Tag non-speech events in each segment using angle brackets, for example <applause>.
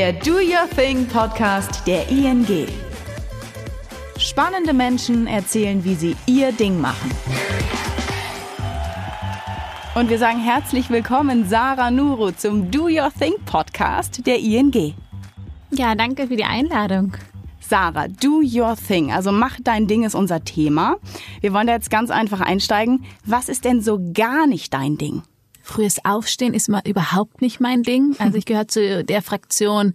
der Do Your Thing Podcast der ING. Spannende Menschen erzählen, wie sie ihr Ding machen. Und wir sagen herzlich willkommen, Sarah Nuru, zum Do Your Thing Podcast der ING. Ja, danke für die Einladung. Sarah, do your thing. Also mach dein Ding ist unser Thema. Wir wollen da jetzt ganz einfach einsteigen. Was ist denn so gar nicht dein Ding? Frühes Aufstehen ist mal überhaupt nicht mein Ding. Also ich gehöre zu der Fraktion,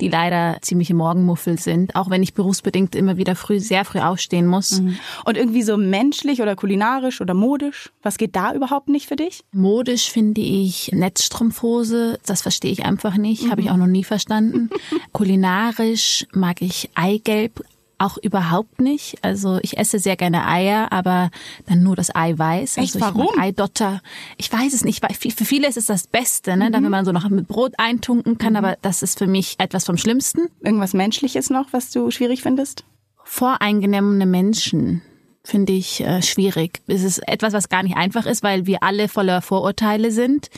die leider ziemliche Morgenmuffel sind, auch wenn ich berufsbedingt immer wieder früh, sehr früh aufstehen muss. Mhm. Und irgendwie so menschlich oder kulinarisch oder modisch, was geht da überhaupt nicht für dich? Modisch finde ich Netzstrumpfhose, das verstehe ich einfach nicht, mhm. habe ich auch noch nie verstanden. <laughs> kulinarisch mag ich Eigelb, auch überhaupt nicht. Also ich esse sehr gerne Eier, aber dann nur das Eiweiß. Echt, also warum? Ich Eidotter. Ich weiß es nicht. Für viele ist es das Beste, ne? Mhm. Dann, wenn man so noch mit Brot eintunken kann, mhm. aber das ist für mich etwas vom Schlimmsten. Irgendwas Menschliches noch, was du schwierig findest? Voreingenommene Menschen finde ich äh, schwierig. Es ist etwas, was gar nicht einfach ist, weil wir alle voller Vorurteile sind.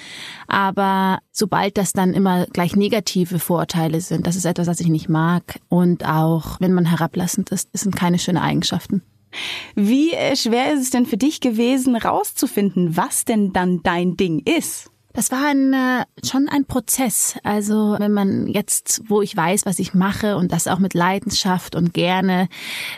Aber sobald das dann immer gleich negative Vorurteile sind, das ist etwas, was ich nicht mag. Und auch wenn man herablassend ist, das sind keine schönen Eigenschaften. Wie äh, schwer ist es denn für dich gewesen, rauszufinden, was denn dann dein Ding ist? Das war ein, äh, schon ein Prozess. Also wenn man jetzt, wo ich weiß, was ich mache und das auch mit Leidenschaft und gerne,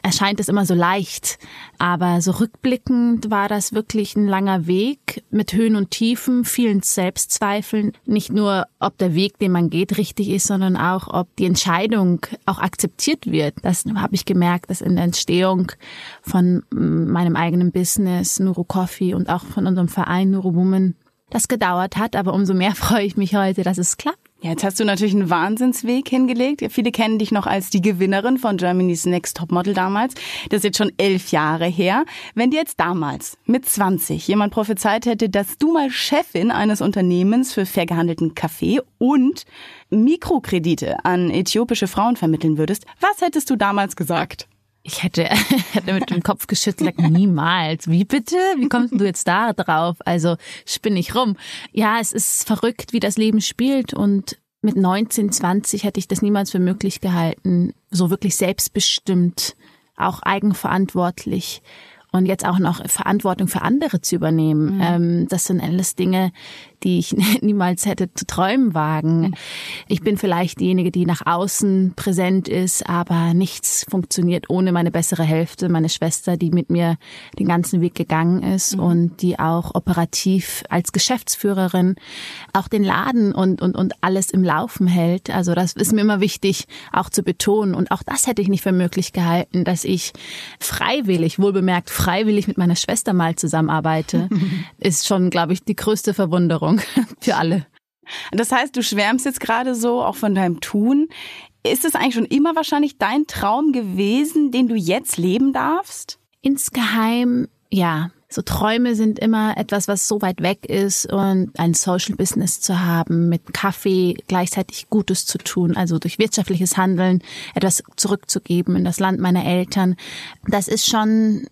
erscheint es immer so leicht. Aber so rückblickend war das wirklich ein langer Weg mit Höhen und Tiefen, vielen Selbstzweifeln. Nicht nur, ob der Weg, den man geht, richtig ist, sondern auch, ob die Entscheidung auch akzeptiert wird. Das habe ich gemerkt, dass in der Entstehung von meinem eigenen Business, Nuro Coffee und auch von unserem Verein Nuro Woman das gedauert hat, aber umso mehr <laughs> freue ich mich heute, dass es klappt. Ja, jetzt hast du natürlich einen Wahnsinnsweg hingelegt. Viele kennen dich noch als die Gewinnerin von Germany's Next Topmodel damals. Das ist jetzt schon elf Jahre her. Wenn dir jetzt damals mit 20 jemand prophezeit hätte, dass du mal Chefin eines Unternehmens für fair gehandelten Kaffee und Mikrokredite an äthiopische Frauen vermitteln würdest, was hättest du damals gesagt? Ich hätte, <laughs> hätte mit dem Kopf geschüttelt, <laughs> niemals. Wie bitte? Wie kommst du jetzt da drauf? Also spinne ich rum. Ja, es ist verrückt, wie das Leben spielt und mit 19, 20 hätte ich das niemals für möglich gehalten, so wirklich selbstbestimmt, auch eigenverantwortlich und jetzt auch noch Verantwortung für andere zu übernehmen. Mhm. Ähm, das sind alles Dinge, die ich <laughs> niemals hätte zu träumen wagen. Ich bin vielleicht diejenige, die nach außen präsent ist, aber nichts funktioniert ohne meine bessere Hälfte, meine Schwester, die mit mir den ganzen Weg gegangen ist mhm. und die auch operativ als Geschäftsführerin auch den Laden und, und, und alles im Laufen hält. Also das ist mir immer wichtig, auch zu betonen. Und auch das hätte ich nicht für möglich gehalten, dass ich freiwillig, wohlbemerkt freiwillig mit meiner Schwester mal zusammenarbeite, <laughs> ist schon, glaube ich, die größte Verwunderung. Erfahrung <laughs> für alle. Das heißt, du schwärmst jetzt gerade so auch von deinem Tun. Ist es eigentlich schon immer wahrscheinlich dein Traum gewesen, den du jetzt leben darfst? Insgeheim, ja. So Träume sind immer etwas, was so weit weg ist und ein Social Business zu haben, mit Kaffee gleichzeitig Gutes zu tun, also durch wirtschaftliches Handeln etwas zurückzugeben in das Land meiner Eltern. Das ist schon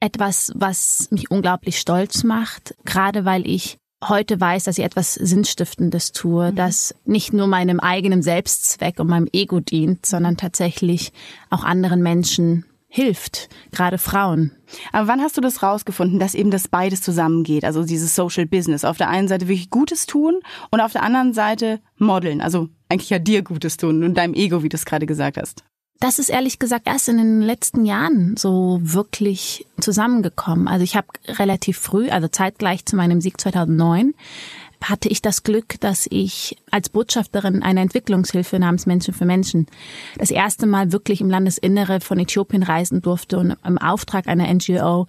etwas, was mich unglaublich stolz macht, gerade weil ich heute weiß, dass ich etwas Sinnstiftendes tue, mhm. das nicht nur meinem eigenen Selbstzweck und meinem Ego dient, sondern tatsächlich auch anderen Menschen hilft, gerade Frauen. Aber wann hast du das rausgefunden, dass eben das beides zusammengeht? Also dieses Social Business. Auf der einen Seite wirklich Gutes tun und auf der anderen Seite modeln. Also eigentlich ja dir Gutes tun und deinem Ego, wie du es gerade gesagt hast. Das ist ehrlich gesagt erst in den letzten Jahren so wirklich zusammengekommen. Also ich habe relativ früh, also zeitgleich zu meinem Sieg 2009, hatte ich das Glück, dass ich als Botschafterin einer Entwicklungshilfe namens Menschen für Menschen das erste Mal wirklich im Landesinnere von Äthiopien reisen durfte und im Auftrag einer NGO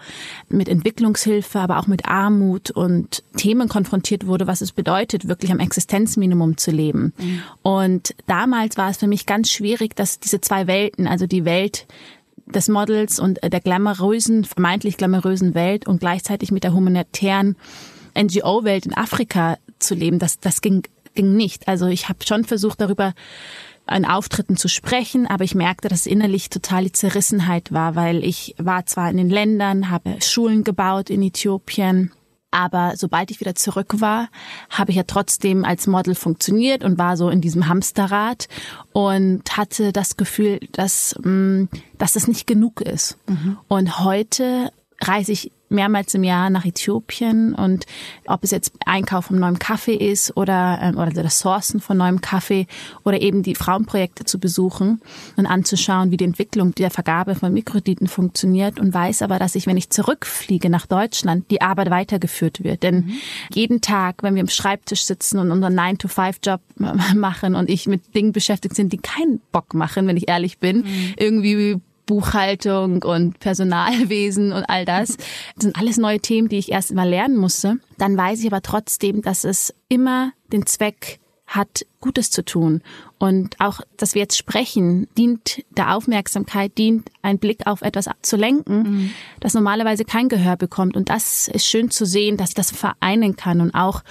mit Entwicklungshilfe, aber auch mit Armut und Themen konfrontiert wurde, was es bedeutet, wirklich am Existenzminimum zu leben. Mhm. Und damals war es für mich ganz schwierig, dass diese zwei Welten, also die Welt des Models und der glamourösen, vermeintlich glamourösen Welt und gleichzeitig mit der humanitären NGO-Welt in Afrika zu leben, das, das ging, ging nicht. Also ich habe schon versucht, darüber an Auftritten zu sprechen, aber ich merkte, dass innerlich total die Zerrissenheit war, weil ich war zwar in den Ländern, habe Schulen gebaut in Äthiopien, Aber sobald ich wieder zurück war, habe ich ja trotzdem als Model funktioniert und war so in diesem Hamsterrad und hatte das Gefühl, dass, mm, dass es nicht genug ist. Mhm. Und heute reise ich mehrmals im Jahr nach Äthiopien und ob es jetzt Einkauf von neuem Kaffee ist oder, ähm, oder das Sourcen von neuem Kaffee oder eben die Frauenprojekte zu besuchen und anzuschauen, wie die Entwicklung der Vergabe von Mikrokrediten funktioniert und weiß aber, dass ich, wenn ich zurückfliege nach Deutschland, die Arbeit weitergeführt wird. Denn mhm. jeden Tag, wenn wir am Schreibtisch sitzen und unseren 9-to-5-Job machen und ich mit Dingen beschäftigt sind, die keinen Bock machen, wenn ich ehrlich bin, mhm. irgendwie Buchhaltung und Personalwesen und all das. Das sind alles neue Themen, die ich erst mal lernen musste. Dann weiß ich aber trotzdem, dass es immer den Zweck hat, Gutes zu tun. Und auch, dass wir jetzt sprechen, dient der Aufmerksamkeit, dient ein Blick auf etwas zu lenken, mhm. das normalerweise kein Gehör bekommt. Und das ist schön zu sehen, dass ich das vereinen kann und auch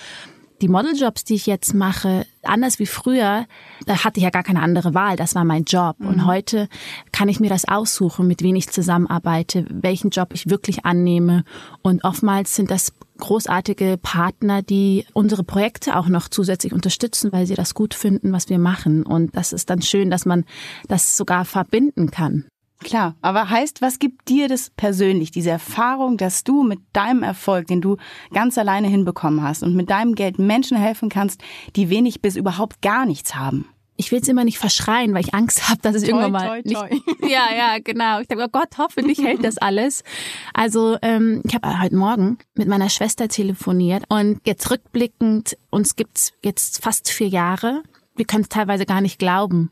die Modeljobs, die ich jetzt mache, anders wie früher, da hatte ich ja gar keine andere Wahl. Das war mein Job. Mhm. Und heute kann ich mir das aussuchen, mit wem ich zusammenarbeite, welchen Job ich wirklich annehme. Und oftmals sind das großartige Partner, die unsere Projekte auch noch zusätzlich unterstützen, weil sie das gut finden, was wir machen. Und das ist dann schön, dass man das sogar verbinden kann. Klar, aber heißt, was gibt dir das persönlich, diese Erfahrung, dass du mit deinem Erfolg, den du ganz alleine hinbekommen hast und mit deinem Geld Menschen helfen kannst, die wenig bis überhaupt gar nichts haben? ich will es immer nicht verschreien, weil ich Angst habe, dass es toi, irgendwann mal toi, toi. <laughs> nicht. Ja, ja, genau. Ich denke, oh Gott, hoffentlich hält das alles. Also ähm, ich habe heute Morgen mit meiner Schwester telefoniert und jetzt rückblickend uns gibt's jetzt fast vier Jahre. Wir können es teilweise gar nicht glauben,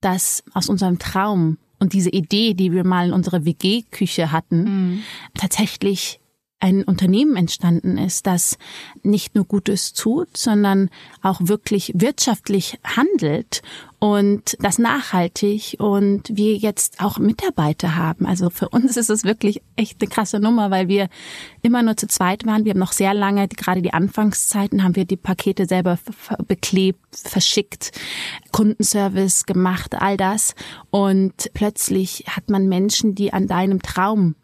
dass aus unserem Traum und diese Idee, die wir mal in unserer WG-Küche hatten, mhm. tatsächlich ein Unternehmen entstanden ist, das nicht nur Gutes tut, sondern auch wirklich wirtschaftlich handelt und das nachhaltig und wir jetzt auch Mitarbeiter haben. Also für uns ist es wirklich echt eine krasse Nummer, weil wir immer nur zu zweit waren. Wir haben noch sehr lange, gerade die Anfangszeiten, haben wir die Pakete selber beklebt, verschickt, Kundenservice gemacht, all das. Und plötzlich hat man Menschen, die an deinem Traum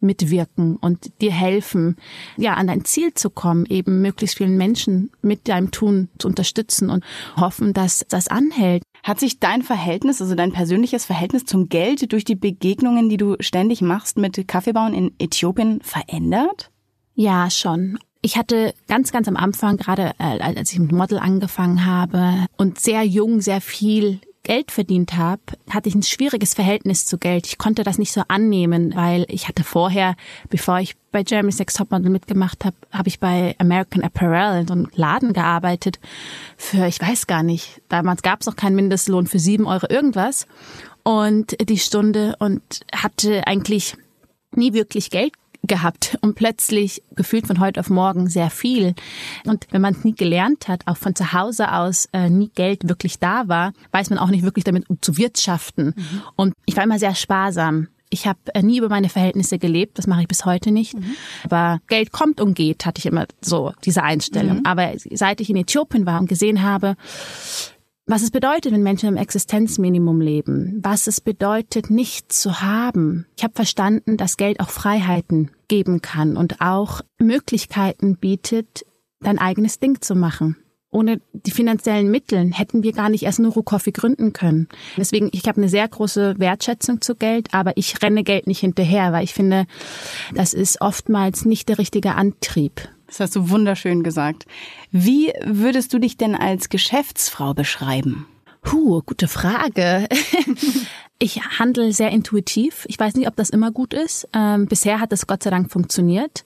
mitwirken und dir helfen, ja, an dein Ziel zu kommen, eben möglichst vielen Menschen mit deinem Tun zu unterstützen und hoffen, dass das anhält. Hat sich dein Verhältnis, also dein persönliches Verhältnis zum Geld durch die Begegnungen, die du ständig machst mit Kaffeebauen in Äthiopien verändert? Ja, schon. Ich hatte ganz, ganz am Anfang, gerade äh, als ich mit Model angefangen habe und sehr jung, sehr viel Geld verdient habe, hatte ich ein schwieriges Verhältnis zu Geld. Ich konnte das nicht so annehmen, weil ich hatte vorher, bevor ich bei Jeremy's Next Topmodel mitgemacht habe, habe ich bei American Apparel in so einem Laden gearbeitet für, ich weiß gar nicht, damals gab es noch keinen Mindestlohn für sieben Euro irgendwas und die Stunde und hatte eigentlich nie wirklich Geld gehabt und plötzlich gefühlt von heute auf morgen sehr viel. Und wenn man es nie gelernt hat, auch von zu Hause aus äh, nie Geld wirklich da war, weiß man auch nicht wirklich damit um zu wirtschaften. Mhm. Und ich war immer sehr sparsam. Ich habe äh, nie über meine Verhältnisse gelebt, das mache ich bis heute nicht. Mhm. Aber Geld kommt und geht, hatte ich immer so diese Einstellung. Mhm. Aber seit ich in Äthiopien war und gesehen habe, was es bedeutet, wenn Menschen im Existenzminimum leben, was es bedeutet, nichts zu haben. Ich habe verstanden, dass Geld auch Freiheiten geben kann und auch Möglichkeiten bietet, dein eigenes Ding zu machen. Ohne die finanziellen Mittel hätten wir gar nicht erst Nuru Coffee gründen können. Deswegen, ich habe eine sehr große Wertschätzung zu Geld, aber ich renne Geld nicht hinterher, weil ich finde, das ist oftmals nicht der richtige Antrieb. Das hast du wunderschön gesagt. Wie würdest du dich denn als Geschäftsfrau beschreiben? Huh, gute Frage. <laughs> ich handle sehr intuitiv. Ich weiß nicht, ob das immer gut ist. Ähm, bisher hat es Gott sei Dank funktioniert.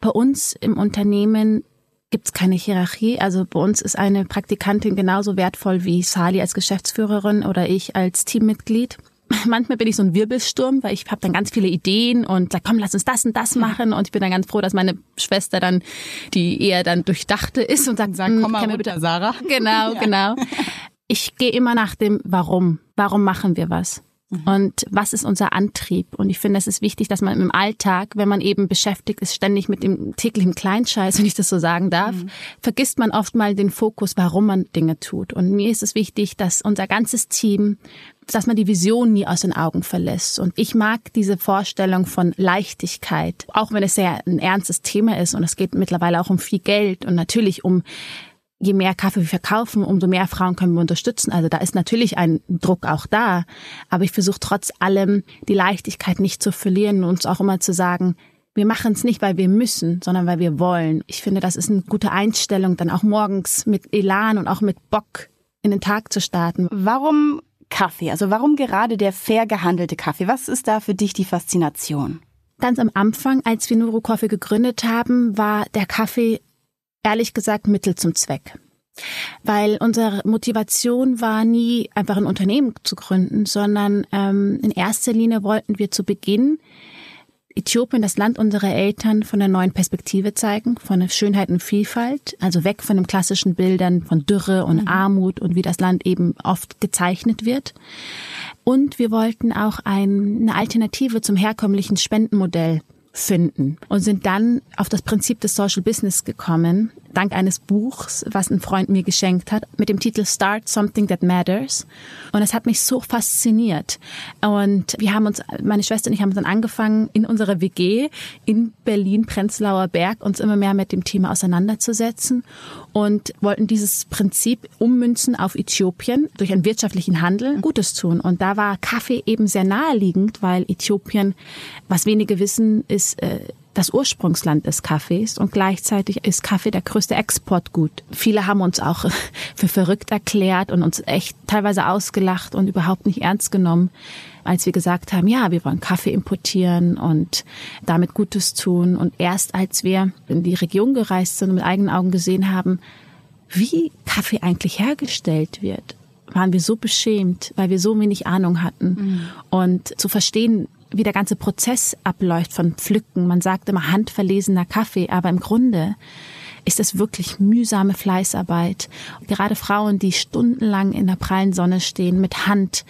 Bei uns im Unternehmen gibt es keine Hierarchie. Also bei uns ist eine Praktikantin genauso wertvoll wie Sali als Geschäftsführerin oder ich als Teammitglied manchmal bin ich so ein Wirbelsturm, weil ich habe dann ganz viele Ideen und sag, komm, lass uns das und das machen. Und ich bin dann ganz froh, dass meine Schwester dann, die eher dann durchdachte ist und sagt, sag, komm mal runter, bitte. Sarah. <laughs> Genau, ja. genau. Ich gehe immer nach dem Warum. Warum machen wir was? Mhm. Und was ist unser Antrieb? Und ich finde, es ist wichtig, dass man im Alltag, wenn man eben beschäftigt ist, ständig mit dem täglichen Kleinscheiß, wenn ich das so sagen darf, mhm. vergisst man oft mal den Fokus, warum man Dinge tut. Und mir ist es wichtig, dass unser ganzes Team, dass man die Vision nie aus den Augen verlässt. Und ich mag diese Vorstellung von Leichtigkeit, auch wenn es sehr ein ernstes Thema ist und es geht mittlerweile auch um viel Geld und natürlich um je mehr Kaffee wir verkaufen, umso mehr Frauen können wir unterstützen. Also da ist natürlich ein Druck auch da. Aber ich versuche trotz allem die Leichtigkeit nicht zu verlieren und uns auch immer zu sagen, wir machen es nicht, weil wir müssen, sondern weil wir wollen. Ich finde, das ist eine gute Einstellung, dann auch morgens mit Elan und auch mit Bock in den Tag zu starten. Warum Kaffee? Also warum gerade der fair gehandelte Kaffee? Was ist da für dich die Faszination? Ganz am Anfang, als wir Nuro Coffee gegründet haben, war der Kaffee ehrlich gesagt Mittel zum Zweck. Weil unsere Motivation war nie einfach ein Unternehmen zu gründen, sondern ähm, in erster Linie wollten wir zu Beginn Äthiopien, das Land unserer Eltern, von einer neuen Perspektive zeigen, von Schönheit und Vielfalt, also weg von den klassischen Bildern von Dürre und mhm. Armut und wie das Land eben oft gezeichnet wird. Und wir wollten auch ein, eine Alternative zum herkömmlichen Spendenmodell finden und sind dann auf das Prinzip des Social Business gekommen, dank eines Buchs, was ein Freund mir geschenkt hat, mit dem Titel Start Something That Matters. Und es hat mich so fasziniert. Und wir haben uns, meine Schwester und ich haben dann angefangen, in unserer WG in Berlin, Prenzlauer Berg, uns immer mehr mit dem Thema auseinanderzusetzen und wollten dieses Prinzip ummünzen auf Äthiopien durch einen wirtschaftlichen Handel Gutes tun. Und da war Kaffee eben sehr naheliegend, weil Äthiopien, was wenige wissen, ist, äh, das Ursprungsland des Kaffees und gleichzeitig ist Kaffee der größte Exportgut. Viele haben uns auch <laughs> für verrückt erklärt und uns echt teilweise ausgelacht und überhaupt nicht ernst genommen, als wir gesagt haben, ja, wir wollen Kaffee importieren und damit Gutes tun. Und erst als wir in die Region gereist sind und mit eigenen Augen gesehen haben, wie Kaffee eigentlich hergestellt wird, waren wir so beschämt, weil wir so wenig Ahnung hatten. Mhm. Und zu verstehen, wie der ganze Prozess abläuft von Pflücken. Man sagt immer handverlesener Kaffee, aber im Grunde ist es wirklich mühsame Fleißarbeit. Gerade Frauen, die stundenlang in der prallen Sonne stehen, mit Hand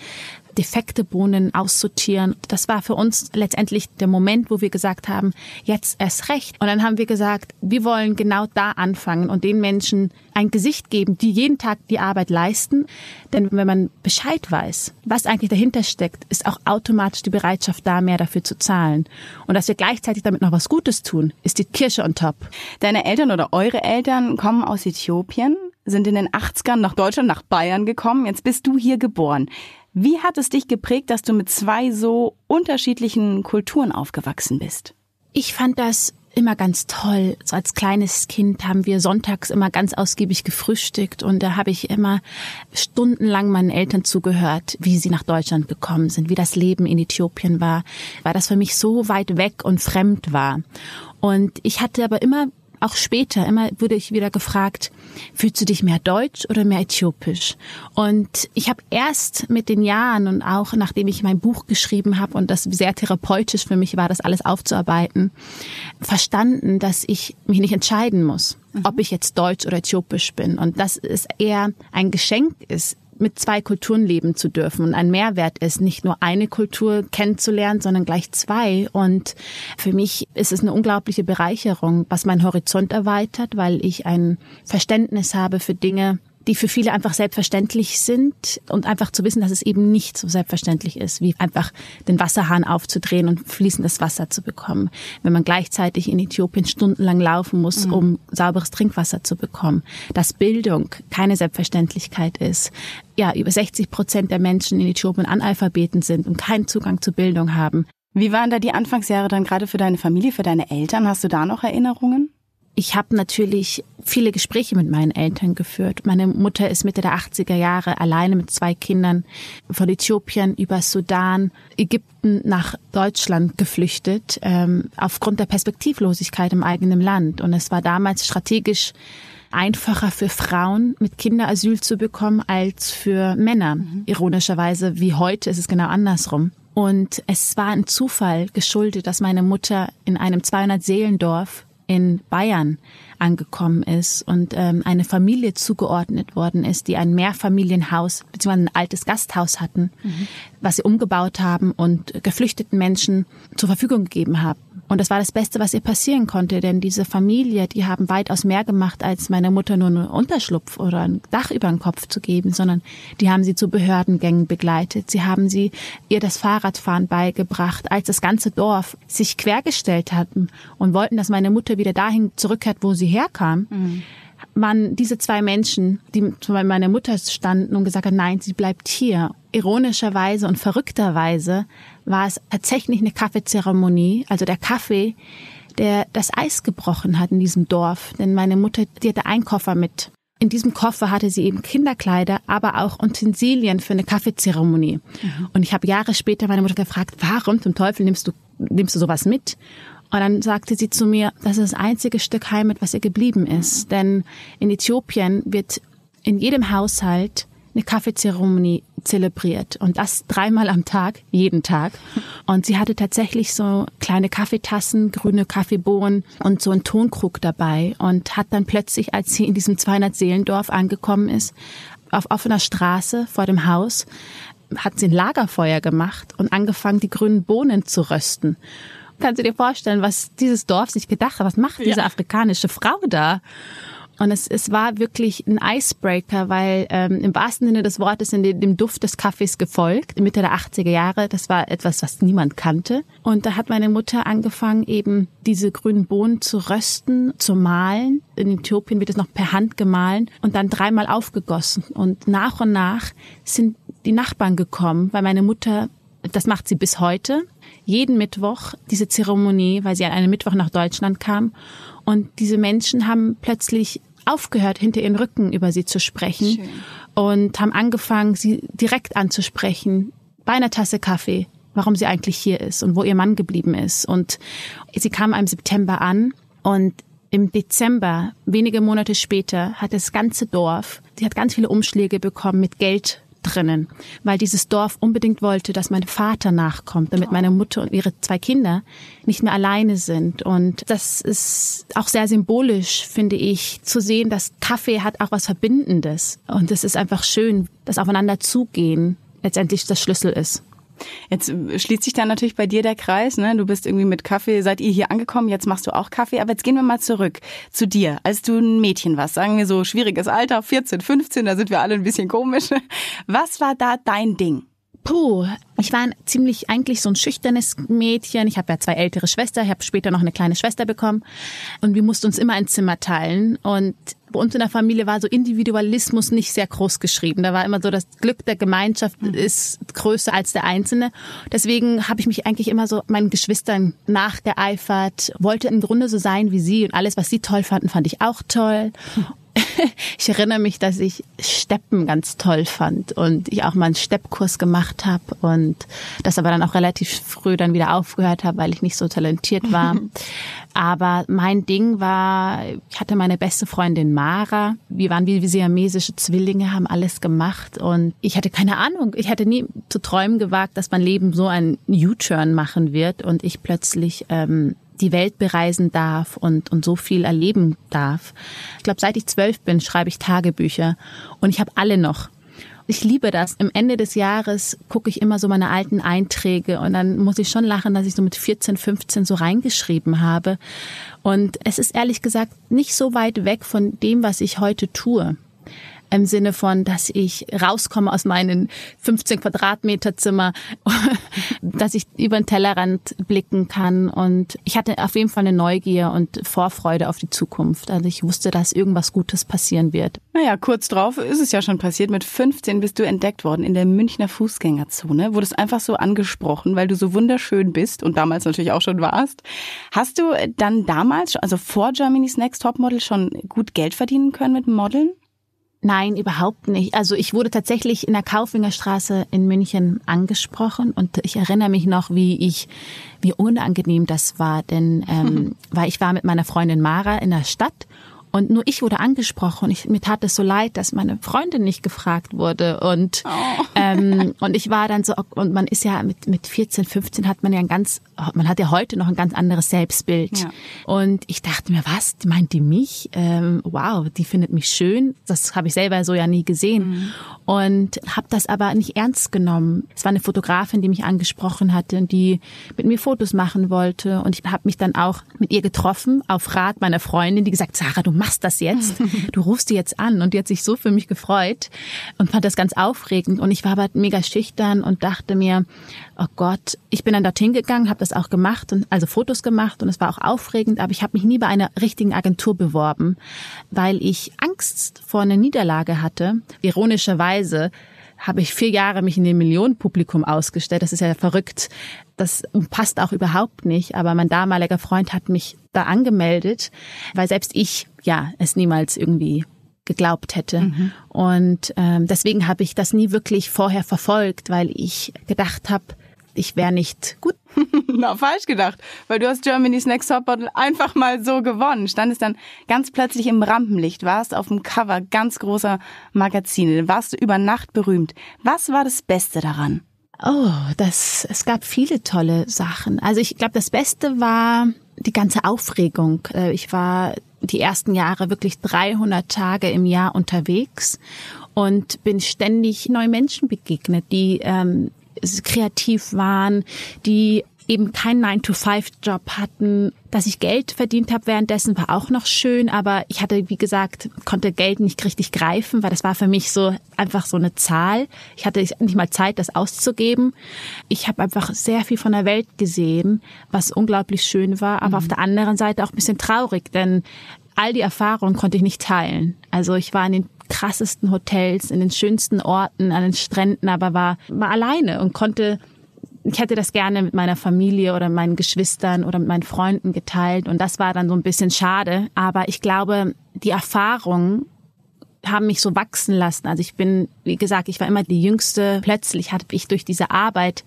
defekte Bohnen aussortieren. Das war für uns letztendlich der Moment, wo wir gesagt haben, jetzt erst recht. Und dann haben wir gesagt, wir wollen genau da anfangen und den Menschen ein Gesicht geben, die jeden Tag die Arbeit leisten. Denn wenn man Bescheid weiß, was eigentlich dahinter steckt, ist auch automatisch die Bereitschaft da, mehr dafür zu zahlen. Und dass wir gleichzeitig damit noch was Gutes tun, ist die Kirsche on top. Deine Eltern oder eure Eltern kommen aus Äthiopien, sind in den 80ern nach Deutschland, nach Bayern gekommen. Jetzt bist du hier geboren. Wie hat es dich geprägt, dass du mit zwei so unterschiedlichen Kulturen aufgewachsen bist? Ich fand das immer ganz toll. So als kleines Kind haben wir sonntags immer ganz ausgiebig gefrühstückt und da habe ich immer stundenlang meinen Eltern zugehört, wie sie nach Deutschland gekommen sind, wie das Leben in Äthiopien war, weil das für mich so weit weg und fremd war. Und ich hatte aber immer auch später immer wurde ich wieder gefragt, fühlst du dich mehr deutsch oder mehr äthiopisch? Und ich habe erst mit den Jahren und auch nachdem ich mein Buch geschrieben habe und das sehr therapeutisch für mich war, das alles aufzuarbeiten, verstanden, dass ich mich nicht entscheiden muss, ob mhm. ich jetzt deutsch oder äthiopisch bin und dass es eher ein Geschenk ist, mit zwei Kulturen leben zu dürfen und ein Mehrwert ist, nicht nur eine Kultur kennenzulernen, sondern gleich zwei. Und für mich ist es eine unglaubliche Bereicherung, was mein Horizont erweitert, weil ich ein Verständnis habe für Dinge, die für viele einfach selbstverständlich sind und einfach zu wissen, dass es eben nicht so selbstverständlich ist, wie einfach den Wasserhahn aufzudrehen und fließendes Wasser zu bekommen, wenn man gleichzeitig in Äthiopien stundenlang laufen muss, mhm. um sauberes Trinkwasser zu bekommen, dass Bildung keine Selbstverständlichkeit ist. Ja, über 60 Prozent der Menschen in Äthiopien Analphabeten sind und keinen Zugang zu Bildung haben. Wie waren da die Anfangsjahre dann gerade für deine Familie, für deine Eltern? Hast du da noch Erinnerungen? Ich habe natürlich viele Gespräche mit meinen Eltern geführt. Meine Mutter ist Mitte der 80er Jahre alleine mit zwei Kindern von Äthiopien über Sudan, Ägypten nach Deutschland geflüchtet, ähm, aufgrund der Perspektivlosigkeit im eigenen Land. Und es war damals strategisch einfacher für Frauen mit Kinderasyl zu bekommen als für Männer. Mhm. Ironischerweise, wie heute ist es genau andersrum. Und es war ein Zufall geschuldet, dass meine Mutter in einem 200 Seelendorf in Bayern angekommen ist und ähm, eine Familie zugeordnet worden ist, die ein Mehrfamilienhaus bzw. ein altes Gasthaus hatten, mhm. was sie umgebaut haben und geflüchteten Menschen zur Verfügung gegeben haben. Und das war das Beste, was ihr passieren konnte, denn diese Familie, die haben weitaus mehr gemacht, als meiner Mutter nur einen Unterschlupf oder ein Dach über den Kopf zu geben, sondern die haben sie zu Behördengängen begleitet. Sie haben sie ihr das Fahrradfahren beigebracht, als das ganze Dorf sich quergestellt hatten und wollten, dass meine Mutter wieder dahin zurückkehrt, wo sie herkam. Mhm waren diese zwei Menschen, die bei meiner Mutter standen und gesagt haben, nein, sie bleibt hier. Ironischerweise und verrückterweise war es tatsächlich eine Kaffeezeremonie, also der Kaffee, der das Eis gebrochen hat in diesem Dorf. Denn meine Mutter, die hatte einen Koffer mit. In diesem Koffer hatte sie eben Kinderkleider, aber auch Utensilien für eine Kaffeezeremonie. Mhm. Und ich habe Jahre später meine Mutter gefragt, warum zum Teufel nimmst du, nimmst du sowas mit? Und dann sagte sie zu mir, das ist das einzige Stück Heimat, was ihr geblieben ist. Denn in Äthiopien wird in jedem Haushalt eine Kaffeezeremonie zelebriert und das dreimal am Tag, jeden Tag. Und sie hatte tatsächlich so kleine Kaffeetassen, grüne Kaffeebohnen und so einen Tonkrug dabei und hat dann plötzlich, als sie in diesem 200 Seelendorf angekommen ist, auf offener Straße vor dem Haus, hat sie ein Lagerfeuer gemacht und angefangen, die grünen Bohnen zu rösten. Kannst du dir vorstellen, was dieses Dorf sich gedacht hat? Was macht diese ja. afrikanische Frau da? Und es, es war wirklich ein Icebreaker, weil ähm, im wahrsten Sinne des Wortes in dem, Duft des Kaffees gefolgt, Mitte der 80er Jahre. Das war etwas, was niemand kannte. Und da hat meine Mutter angefangen, eben diese grünen Bohnen zu rösten, zu mahlen. In Äthiopien wird es noch per Hand gemahlen und dann dreimal aufgegossen. Und nach und nach sind die Nachbarn gekommen, weil meine Mutter, das macht sie bis heute, jeden Mittwoch diese Zeremonie, weil sie an einem Mittwoch nach Deutschland kam. Und diese Menschen haben plötzlich aufgehört, hinter ihren Rücken über sie zu sprechen Schön. und haben angefangen, sie direkt anzusprechen bei einer Tasse Kaffee, warum sie eigentlich hier ist und wo ihr Mann geblieben ist. Und sie kam im September an und im Dezember, wenige Monate später, hat das ganze Dorf, sie hat ganz viele Umschläge bekommen mit Geld drinnen, weil dieses Dorf unbedingt wollte, dass mein Vater nachkommt, damit meine Mutter und ihre zwei Kinder nicht mehr alleine sind. Und das ist auch sehr symbolisch, finde ich, zu sehen, dass Kaffee hat auch was Verbindendes. Und es ist einfach schön, dass aufeinander zugehen letztendlich das Schlüssel ist. Jetzt schließt sich dann natürlich bei dir der Kreis. Ne? Du bist irgendwie mit Kaffee, seid ihr hier angekommen, jetzt machst du auch Kaffee. Aber jetzt gehen wir mal zurück zu dir, als du ein Mädchen warst. Sagen wir so schwieriges Alter, 14, 15, da sind wir alle ein bisschen komisch. <laughs> Was war da dein Ding? Puh, ich war ein ziemlich eigentlich so ein schüchternes Mädchen. Ich habe ja zwei ältere Schwestern, ich habe später noch eine kleine Schwester bekommen und wir mussten uns immer ein Zimmer teilen und bei uns in der Familie war so Individualismus nicht sehr groß geschrieben. Da war immer so, das Glück der Gemeinschaft mhm. ist größer als der Einzelne. Deswegen habe ich mich eigentlich immer so meinen Geschwistern nachgeeifert, wollte im Grunde so sein wie sie und alles, was sie toll fanden, fand ich auch toll. <laughs> ich erinnere mich, dass ich Steppen ganz toll fand und ich auch mal einen Steppkurs gemacht habe und das aber dann auch relativ früh dann wieder aufgehört habe, weil ich nicht so talentiert war. <laughs> aber mein Ding war, ich hatte meine beste Freundin Mara. Wir waren wie siamesische Zwillinge, haben alles gemacht und ich hatte keine Ahnung. Ich hatte nie zu träumen gewagt, dass mein Leben so einen U-Turn machen wird und ich plötzlich ähm, die Welt bereisen darf und, und so viel erleben darf. Ich glaube, seit ich zwölf bin, schreibe ich Tagebücher und ich habe alle noch. Ich liebe das. Im Ende des Jahres gucke ich immer so meine alten Einträge und dann muss ich schon lachen, dass ich so mit 14, 15 so reingeschrieben habe. Und es ist ehrlich gesagt nicht so weit weg von dem, was ich heute tue im Sinne von, dass ich rauskomme aus meinen 15 Quadratmeter Zimmer, <laughs> dass ich über den Tellerrand blicken kann. Und ich hatte auf jeden Fall eine Neugier und Vorfreude auf die Zukunft. Also ich wusste, dass irgendwas Gutes passieren wird. Naja, kurz drauf ist es ja schon passiert. Mit 15 bist du entdeckt worden in der Münchner Fußgängerzone. Wurdest einfach so angesprochen, weil du so wunderschön bist und damals natürlich auch schon warst. Hast du dann damals, also vor Germany's Next Topmodel, schon gut Geld verdienen können mit Modeln? Nein, überhaupt nicht. Also ich wurde tatsächlich in der Kaufingerstraße in München angesprochen und ich erinnere mich noch, wie ich, wie unangenehm das war, denn ähm, <laughs> weil ich war mit meiner Freundin Mara in der Stadt Und nur ich wurde angesprochen. Ich, mir tat es so leid, dass meine Freundin nicht gefragt wurde. Und, oh. ähm, <laughs> und ich war dann so, und man ist ja mit, mit 14, 15 hat man ja ein ganz, man hat ja heute noch ein ganz anderes Selbstbild. Ja. Und ich dachte mir, was, meint die mich? Ähm, wow, die findet mich schön. Das habe ich selber so ja nie gesehen. Mhm. Und habe das aber nicht ernst genommen. Es war eine Fotografin, die mich angesprochen hatte und die mit mir Fotos machen wollte. Und ich habe mich dann auch mit ihr getroffen, auf Rat meiner Freundin, die gesagt, Sarah, du machst das jetzt. Du rufst die jetzt an. Und die hat sich so für mich gefreut und fand das ganz aufregend. Und ich war aber mega schüchtern und dachte mir, oh Gott, ich bin dann dorthin gegangen, habe das auch gemacht und also Fotos gemacht und es war auch aufregend, aber ich habe mich nie bei einer richtigen Agentur beworben, weil ich Angst vor einer Niederlage hatte. Ironischerweise habe ich vier Jahre mich in dem Millionenpublikum ausgestellt. Das ist ja verrückt. Das passt auch überhaupt nicht. Aber mein damaliger Freund hat mich da angemeldet, weil selbst ich ja es niemals irgendwie geglaubt hätte. Mhm. Und ähm, deswegen habe ich das nie wirklich vorher verfolgt, weil ich gedacht habe, ich wäre nicht gut. <laughs> Na, falsch gedacht, weil du hast Germany's Next Top Model einfach mal so gewonnen. Standest dann ganz plötzlich im Rampenlicht, warst auf dem Cover ganz großer Magazine, warst du über Nacht berühmt. Was war das Beste daran? Oh, das, es gab viele tolle Sachen. Also ich glaube, das Beste war die ganze Aufregung. Äh, ich war die ersten Jahre wirklich 300 Tage im Jahr unterwegs und bin ständig neuen Menschen begegnet, die ähm, kreativ waren, die eben keinen 9-to-5-Job hatten. Dass ich Geld verdient habe währenddessen war auch noch schön, aber ich hatte, wie gesagt, konnte Geld nicht richtig greifen, weil das war für mich so einfach so eine Zahl. Ich hatte nicht mal Zeit, das auszugeben. Ich habe einfach sehr viel von der Welt gesehen, was unglaublich schön war, aber mhm. auf der anderen Seite auch ein bisschen traurig, denn all die Erfahrungen konnte ich nicht teilen. Also ich war in den krassesten Hotels, in den schönsten Orten, an den Stränden, aber war, war alleine und konnte ich hätte das gerne mit meiner Familie oder meinen Geschwistern oder mit meinen Freunden geteilt und das war dann so ein bisschen schade. Aber ich glaube, die Erfahrungen haben mich so wachsen lassen. Also ich bin, wie gesagt, ich war immer die Jüngste. Plötzlich hatte ich durch diese Arbeit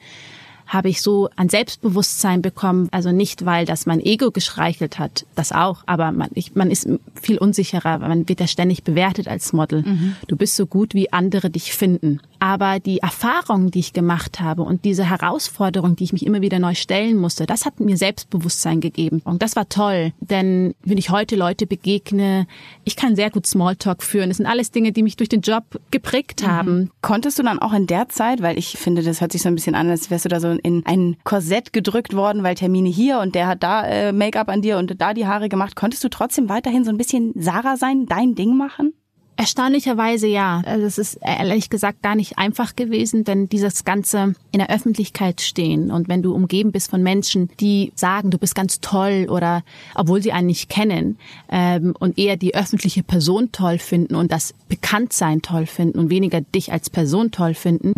habe ich so an Selbstbewusstsein bekommen. Also nicht, weil das mein Ego geschreichelt hat, das auch, aber man, ich, man ist viel unsicherer, man wird ja ständig bewertet als Model. Mhm. Du bist so gut, wie andere dich finden. Aber die Erfahrungen, die ich gemacht habe und diese Herausforderung, die ich mich immer wieder neu stellen musste, das hat mir Selbstbewusstsein gegeben. Und das war toll, denn wenn ich heute Leute begegne, ich kann sehr gut Smalltalk führen. Das sind alles Dinge, die mich durch den Job geprägt mhm. haben. Konntest du dann auch in der Zeit, weil ich finde, das hört sich so ein bisschen an, als wärst du da so in ein Korsett gedrückt worden, weil Termine hier und der hat da äh, Make-up an dir und da die Haare gemacht. Konntest du trotzdem weiterhin so ein bisschen Sarah sein, dein Ding machen? Erstaunlicherweise ja. Also es ist ehrlich gesagt gar nicht einfach gewesen, denn dieses ganze in der Öffentlichkeit stehen und wenn du umgeben bist von Menschen, die sagen, du bist ganz toll oder obwohl sie einen nicht kennen ähm, und eher die öffentliche Person toll finden und das Bekanntsein toll finden und weniger dich als Person toll finden,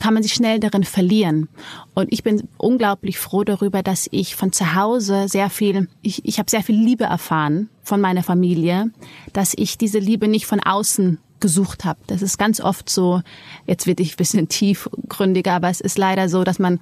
kann man sich schnell darin verlieren. Und ich bin unglaublich froh darüber, dass ich von zu Hause sehr viel, ich, ich habe sehr viel Liebe erfahren von meiner Familie, dass ich diese Liebe nicht von außen gesucht habe. Das ist ganz oft so, jetzt wird ich ein bisschen <laughs> tiefgründiger, aber es ist leider so, dass man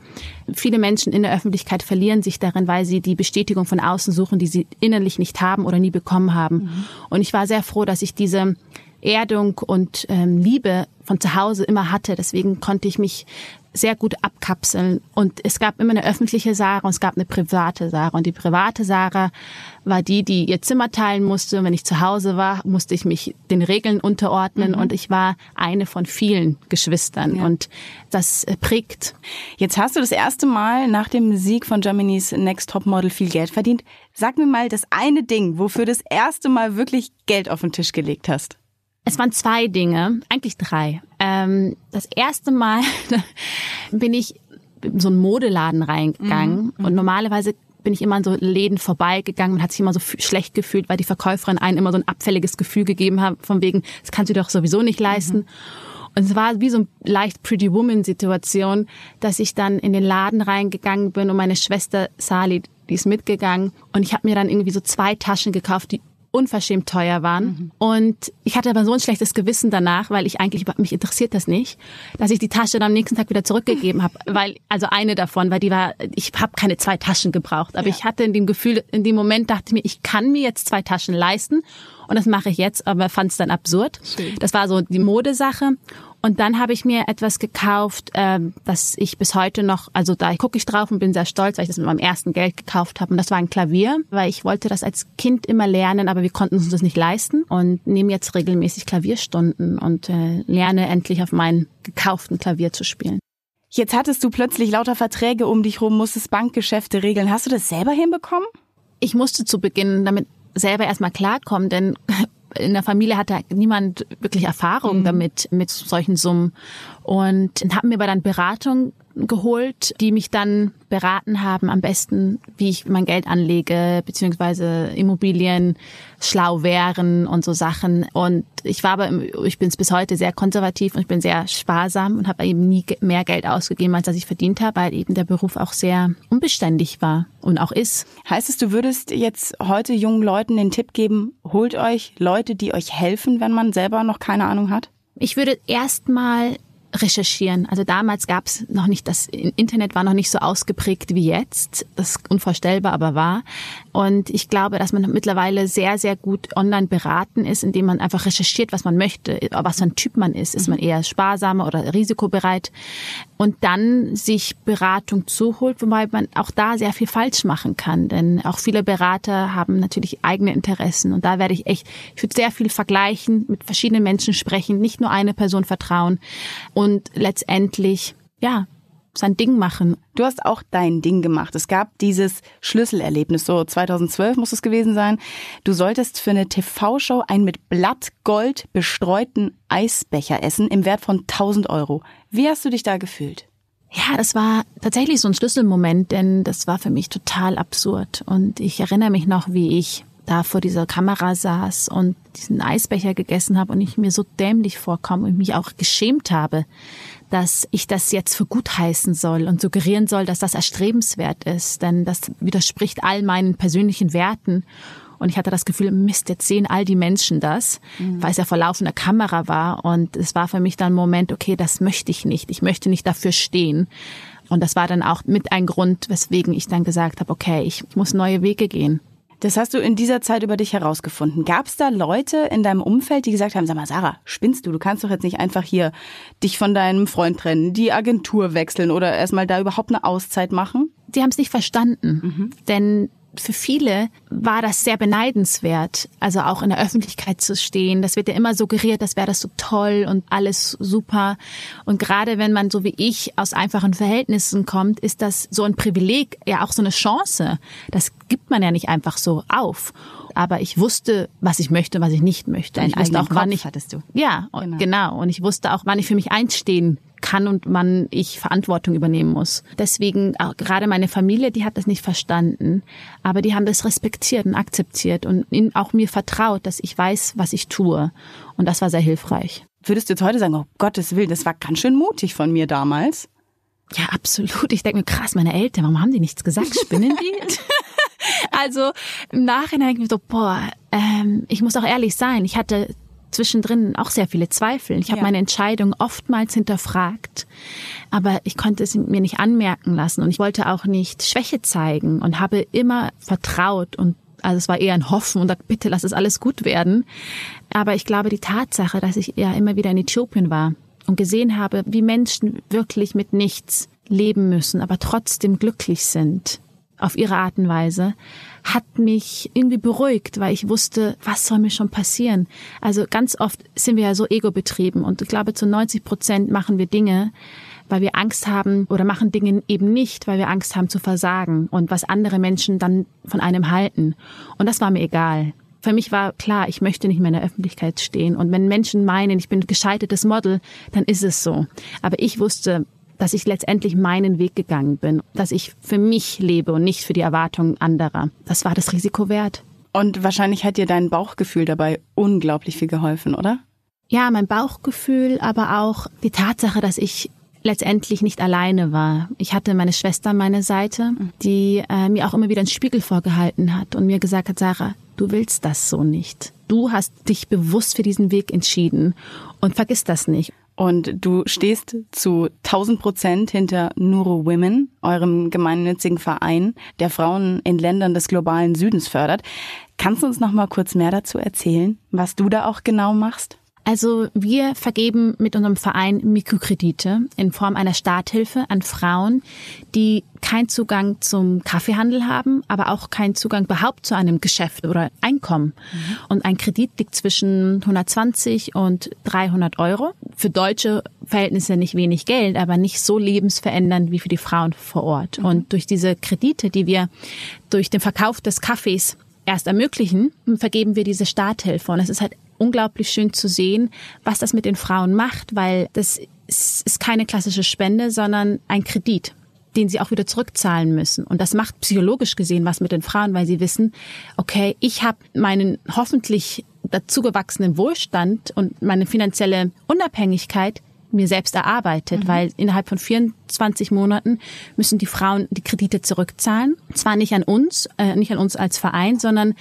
viele Menschen in der Öffentlichkeit verlieren sich darin, weil sie die Bestätigung von außen suchen, die sie innerlich nicht haben oder nie bekommen haben. Mhm. Und ich war sehr froh, dass ich diese Erdung und ähm, Liebe von zu Hause immer hatte. Deswegen konnte ich mich sehr gut abkapseln. Und es gab immer eine öffentliche Sarah und es gab eine private Sarah. Und die private Sarah war die, die ihr Zimmer teilen musste. Und wenn ich zu Hause war, musste ich mich den Regeln unterordnen. Mhm. Und ich war eine von vielen Geschwistern. Ja. Und das prägt. Jetzt hast du das erste Mal nach dem Sieg von Germany's Next Top Model viel Geld verdient. Sag mir mal das eine Ding, wofür du das erste Mal wirklich Geld auf den Tisch gelegt hast. Es waren zwei Dinge, eigentlich drei. Ähm, das erste Mal <laughs> bin ich in so einen Modeladen reingegangen mhm. und normalerweise bin ich immer an so Läden vorbeigegangen und hat sich immer so schlecht gefühlt, weil die Verkäuferin einen immer so ein abfälliges Gefühl gegeben hat, von wegen, das kannst du doch sowieso nicht leisten. Mhm. Und es war wie so ein leicht Pretty Woman Situation, dass ich dann in den Laden reingegangen bin und meine Schwester Sali, die ist mitgegangen und ich habe mir dann irgendwie so zwei Taschen gekauft, die unverschämt teuer waren. Mhm. Und ich hatte aber so ein schlechtes Gewissen danach, weil ich eigentlich, mich interessiert das nicht, dass ich die Tasche dann am nächsten Tag wieder zurückgegeben habe. <laughs> Weil, also eine davon, weil die war, ich habe keine zwei Taschen gebraucht. Aber ja. ich hatte in dem Gefühl, in dem Moment dachte ich mir, ich kann mir jetzt zwei Taschen leisten Und das mache ich jetzt, aber fand es dann absurd. Schön. Das war so die Modesache. Und dann habe ich mir etwas gekauft, äh, das ich bis heute noch, also da gucke ich drauf und bin sehr stolz, weil ich das mit meinem ersten Geld gekauft habe. Und das war ein Klavier, weil ich wollte das als Kind immer lernen, aber wir konnten uns das nicht leisten und nehme jetzt regelmäßig Klavierstunden und äh, lerne endlich auf meinem gekauften Klavier zu spielen. Jetzt hattest du plötzlich lauter Verträge um dich rum, musstest Bankgeschäfte regeln. Hast du das selber hinbekommen? Ich musste zu Beginn damit selber erstmal klarkommen, denn <laughs> in der Familie hatte niemand wirklich Erfahrung mhm. damit, mit solchen Summen. Und haben mir aber dann Beratung geholt, die mich dann beraten haben, am besten, wie ich mein Geld anlege, beziehungsweise Immobilien schlau wären und so Sachen. Und ich war aber, ich bin es bis heute sehr konservativ und ich bin sehr sparsam und habe eben nie mehr Geld ausgegeben, als dass ich verdient habe, weil eben der Beruf auch sehr unbeständig war und auch ist. Heißt es, du würdest jetzt heute jungen Leuten den Tipp geben, holt euch Leute, die euch helfen, wenn man selber noch keine Ahnung hat? Ich würde erstmal recherchieren. Also damals gab es noch nicht, das Internet war noch nicht so ausgeprägt wie jetzt. Das unvorstellbar, aber war. Und ich glaube, dass man mittlerweile sehr, sehr gut online beraten ist, indem man einfach recherchiert, was man möchte, was für ein Typ man ist. Ist man mhm. eher sparsamer oder risikobereit? Und dann sich Beratung zuholt, wobei man auch da sehr viel falsch machen kann. Denn auch viele Berater haben natürlich eigene Interessen. Und da werde ich echt, ich würde sehr viel vergleichen, mit verschiedenen Menschen sprechen, nicht nur eine Person vertrauen und letztendlich, ja, sein Ding machen. Du hast auch dein Ding gemacht. Es gab dieses Schlüsselerlebnis, so 2012 muss es gewesen sein. Du solltest für eine TV-Show einen mit Blattgold bestreuten Eisbecher essen im Wert von 1000 Euro. Wie hast du dich da gefühlt? Ja, das war tatsächlich so ein Schlüsselmoment, denn das war für mich total absurd. Und ich erinnere mich noch, wie ich da vor dieser Kamera saß und diesen Eisbecher gegessen habe und ich mir so dämlich vorkomme und mich auch geschämt habe, dass ich das jetzt für gut heißen soll und suggerieren soll, dass das erstrebenswert ist, denn das widerspricht all meinen persönlichen Werten. Und ich hatte das Gefühl, Mist, jetzt sehen all die Menschen das, mhm. weil es ja vor laufender Kamera war. Und es war für mich dann ein Moment, okay, das möchte ich nicht. Ich möchte nicht dafür stehen. Und das war dann auch mit ein Grund, weswegen ich dann gesagt habe, okay, ich muss neue Wege gehen. Das hast du in dieser Zeit über dich herausgefunden. Gab es da Leute in deinem Umfeld, die gesagt haben, sag mal, Sarah, spinnst du? Du kannst doch jetzt nicht einfach hier dich von deinem Freund trennen, die Agentur wechseln oder erstmal da überhaupt eine Auszeit machen? Die haben es nicht verstanden. Mhm. Denn für viele war das sehr beneidenswert, also auch in der Öffentlichkeit zu stehen. Das wird ja immer suggeriert, das wäre das so toll und alles super. Und gerade wenn man so wie ich aus einfachen Verhältnissen kommt, ist das so ein Privileg, ja auch so eine Chance. Das gibt man ja nicht einfach so auf. Aber ich wusste, was ich möchte, was ich nicht möchte. Und ich wusste auch, wann ich hattest du. Ja, genau. genau. Und ich wusste auch, wann ich für mich einstehen kann und wann ich Verantwortung übernehmen muss. Deswegen auch gerade meine Familie, die hat das nicht verstanden, aber die haben das respektiert und akzeptiert und auch mir vertraut, dass ich weiß, was ich tue. Und das war sehr hilfreich. Würdest du jetzt heute sagen, oh Gottes Willen, das war ganz schön mutig von mir damals? Ja, absolut. Ich denke mir, krass, meine Eltern, warum haben die nichts gesagt? Spinnen die? <laughs> also im Nachhinein denke ich mir so, boah, ähm, ich muss auch ehrlich sein, ich hatte zwischendrin auch sehr viele Zweifel. Ich habe ja. meine Entscheidung oftmals hinterfragt, aber ich konnte es mir nicht anmerken lassen und ich wollte auch nicht Schwäche zeigen und habe immer vertraut und also es war eher ein Hoffen und dachte, bitte lass es alles gut werden. Aber ich glaube, die Tatsache, dass ich ja immer wieder in Äthiopien war und gesehen habe, wie Menschen wirklich mit nichts leben müssen, aber trotzdem glücklich sind, auf ihre Art und Weise, hat mich irgendwie beruhigt, weil ich wusste, was soll mir schon passieren. Also ganz oft sind wir ja so ego-betrieben und ich glaube, zu 90 Prozent machen wir Dinge, weil wir Angst haben oder machen Dinge eben nicht, weil wir Angst haben zu versagen und was andere Menschen dann von einem halten. Und das war mir egal. Für mich war klar, ich möchte nicht mehr in der Öffentlichkeit stehen. Und wenn Menschen meinen, ich bin gescheitertes Model, dann ist es so. Aber ich wusste, dass ich letztendlich meinen Weg gegangen bin, dass ich für mich lebe und nicht für die Erwartungen anderer. Das war das Risiko wert. Und wahrscheinlich hat dir dein Bauchgefühl dabei unglaublich viel geholfen, oder? Ja, mein Bauchgefühl, aber auch die Tatsache, dass ich letztendlich nicht alleine war. Ich hatte meine Schwester an meiner Seite, die äh, mir auch immer wieder einen Spiegel vorgehalten hat und mir gesagt hat, Sarah, du willst das so nicht. Du hast dich bewusst für diesen Weg entschieden und vergiss das nicht. Und du stehst zu 1000 Prozent hinter Nuro Women, eurem gemeinnützigen Verein, der Frauen in Ländern des globalen Südens fördert. Kannst du uns noch mal kurz mehr dazu erzählen, was du da auch genau machst? Also wir vergeben mit unserem Verein Mikrokredite in Form einer Starthilfe an Frauen, die keinen Zugang zum Kaffeehandel haben, aber auch keinen Zugang überhaupt zu einem Geschäft oder Einkommen. Mhm. Und ein Kredit liegt zwischen 120 und 300 Euro. Für deutsche Verhältnisse nicht wenig Geld, aber nicht so lebensverändernd wie für die Frauen vor Ort. Mhm. Und durch diese Kredite, die wir durch den Verkauf des Kaffees erst ermöglichen, vergeben wir diese Starthilfe. Und es ist halt unglaublich schön zu sehen, was das mit den Frauen macht, weil das ist keine klassische Spende, sondern ein Kredit den sie auch wieder zurückzahlen müssen. Und das macht psychologisch gesehen was mit den Frauen, weil sie wissen, okay, ich habe meinen hoffentlich dazugewachsenen Wohlstand und meine finanzielle Unabhängigkeit mir selbst erarbeitet, mhm. weil innerhalb von 24 Monaten müssen die Frauen die Kredite zurückzahlen. Zwar nicht an uns, äh, nicht an uns als Verein, sondern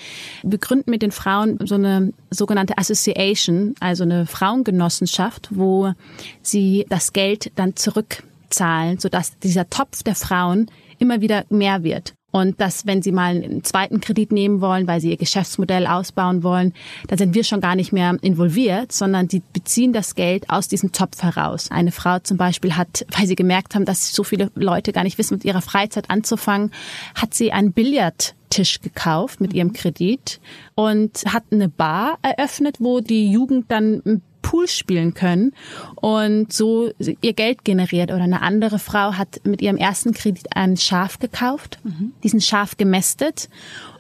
wir gründen mit den Frauen so eine sogenannte Association, also eine Frauengenossenschaft, wo sie das Geld dann zurückzahlen, sodass dieser Topf der Frauen immer wieder mehr wird. Und dass, wenn Sie mal einen zweiten Kredit nehmen wollen, weil Sie Ihr Geschäftsmodell ausbauen wollen, dann sind wir schon gar nicht mehr involviert, sondern die beziehen das Geld aus diesem Topf heraus. Eine Frau zum Beispiel hat, weil sie gemerkt haben, dass so viele Leute gar nicht wissen, mit ihrer Freizeit anzufangen, hat sie einen Billardtisch gekauft mit ihrem Kredit und hat eine Bar eröffnet, wo die Jugend dann Pool spielen können und so ihr Geld generiert. Oder eine andere Frau hat mit ihrem ersten Kredit ein Schaf gekauft, mhm. diesen Schaf gemästet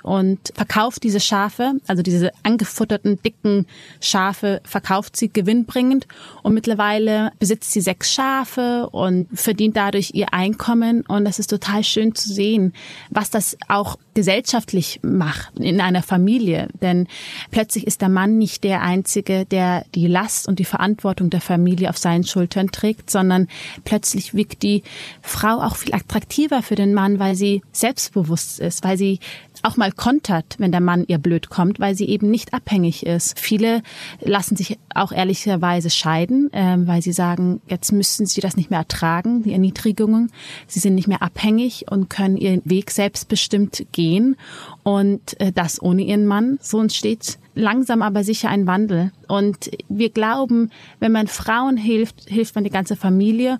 und verkauft diese Schafe, also diese angefutterten, dicken Schafe, verkauft sie gewinnbringend. Und mittlerweile besitzt sie sechs Schafe und verdient dadurch ihr Einkommen. Und das ist total schön zu sehen, was das auch gesellschaftlich macht in einer Familie, denn plötzlich ist der Mann nicht der Einzige, der die Last und die Verantwortung der Familie auf seinen Schultern trägt, sondern plötzlich wirkt die Frau auch viel attraktiver für den Mann, weil sie selbstbewusst ist, weil sie auch mal kontert, wenn der Mann ihr blöd kommt, weil sie eben nicht abhängig ist. Viele lassen sich auch ehrlicherweise scheiden, äh, weil sie sagen, jetzt müssen sie das nicht mehr ertragen, die Erniedrigungen. Sie sind nicht mehr abhängig und können ihren Weg selbstbestimmt gehen und äh, das ohne ihren Mann. So entsteht langsam aber sicher ein Wandel. Und wir glauben, wenn man Frauen hilft, hilft man die ganze Familie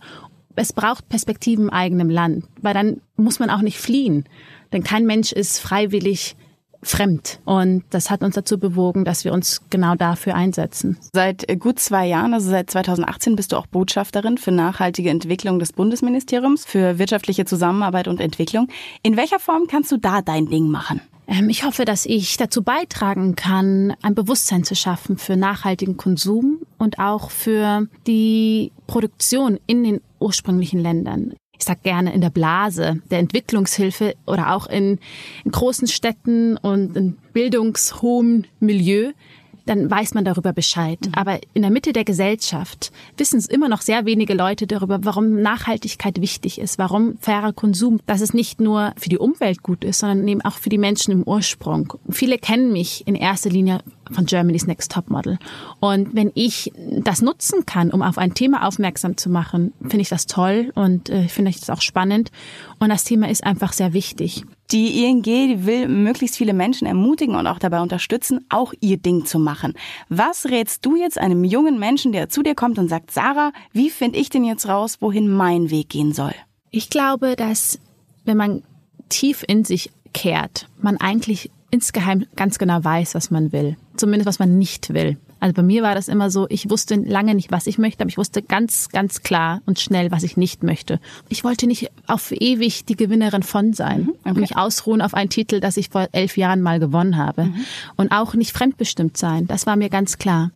es braucht Perspektiven im eigenen Land, weil dann muss man auch nicht fliehen, denn kein Mensch ist freiwillig fremd. Und das hat uns dazu bewogen, dass wir uns genau dafür einsetzen. Seit gut zwei Jahren, also seit 2018, bist du auch Botschafterin für nachhaltige Entwicklung des Bundesministeriums für wirtschaftliche Zusammenarbeit und Entwicklung. In welcher Form kannst du da dein Ding machen? Ähm, ich hoffe, dass ich dazu beitragen kann, ein Bewusstsein zu schaffen für nachhaltigen Konsum und auch für die Produktion in den ursprünglichen Ländern ich sag gerne in der Blase der Entwicklungshilfe oder auch in, in großen Städten und in bildungshohem Milieu dann weiß man darüber Bescheid. Mhm. Aber in der Mitte der Gesellschaft wissen es immer noch sehr wenige Leute darüber, warum Nachhaltigkeit wichtig ist, warum fairer Konsum, dass es nicht nur für die Umwelt gut ist, sondern eben auch für die Menschen im Ursprung. Viele kennen mich in erster Linie von Germany's Next Top Model. Und wenn ich das nutzen kann, um auf ein Thema aufmerksam zu machen, finde ich das toll und äh, finde ich das auch spannend. Und das Thema ist einfach sehr wichtig. Die ING die will möglichst viele Menschen ermutigen und auch dabei unterstützen, auch ihr Ding zu machen. Was rätst du jetzt einem jungen Menschen, der zu dir kommt und sagt, Sarah, wie finde ich denn jetzt raus, wohin mein Weg gehen soll? Ich glaube, dass wenn man tief in sich kehrt, man eigentlich insgeheim ganz genau weiß, was man will. Zumindest was man nicht will. Also bei mir war das immer so, ich wusste lange nicht, was ich möchte, aber ich wusste ganz, ganz klar und schnell, was ich nicht möchte. Ich wollte nicht auf ewig die Gewinnerin von sein mhm, okay. und mich ausruhen auf einen Titel, das ich vor elf Jahren mal gewonnen habe. Mhm. Und auch nicht fremdbestimmt sein. Das war mir ganz klar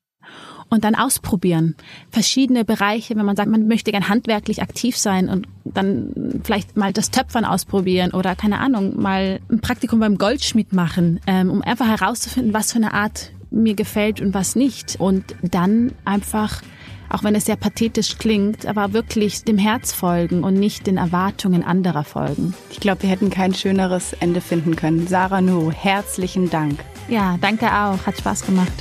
und dann ausprobieren. Verschiedene Bereiche, wenn man sagt, man möchte gern handwerklich aktiv sein und dann vielleicht mal das Töpfern ausprobieren oder keine Ahnung, mal ein Praktikum beim Goldschmied machen, ähm, um einfach herauszufinden, was für eine Art mir gefällt und was nicht. Und dann einfach, auch wenn es sehr pathetisch klingt, aber wirklich dem Herz folgen und nicht den Erwartungen anderer folgen. Ich glaube, wir hätten kein schöneres Ende finden können. Sarah Nu, herzlichen Dank. Ja, danke auch. Hat Spaß gemacht.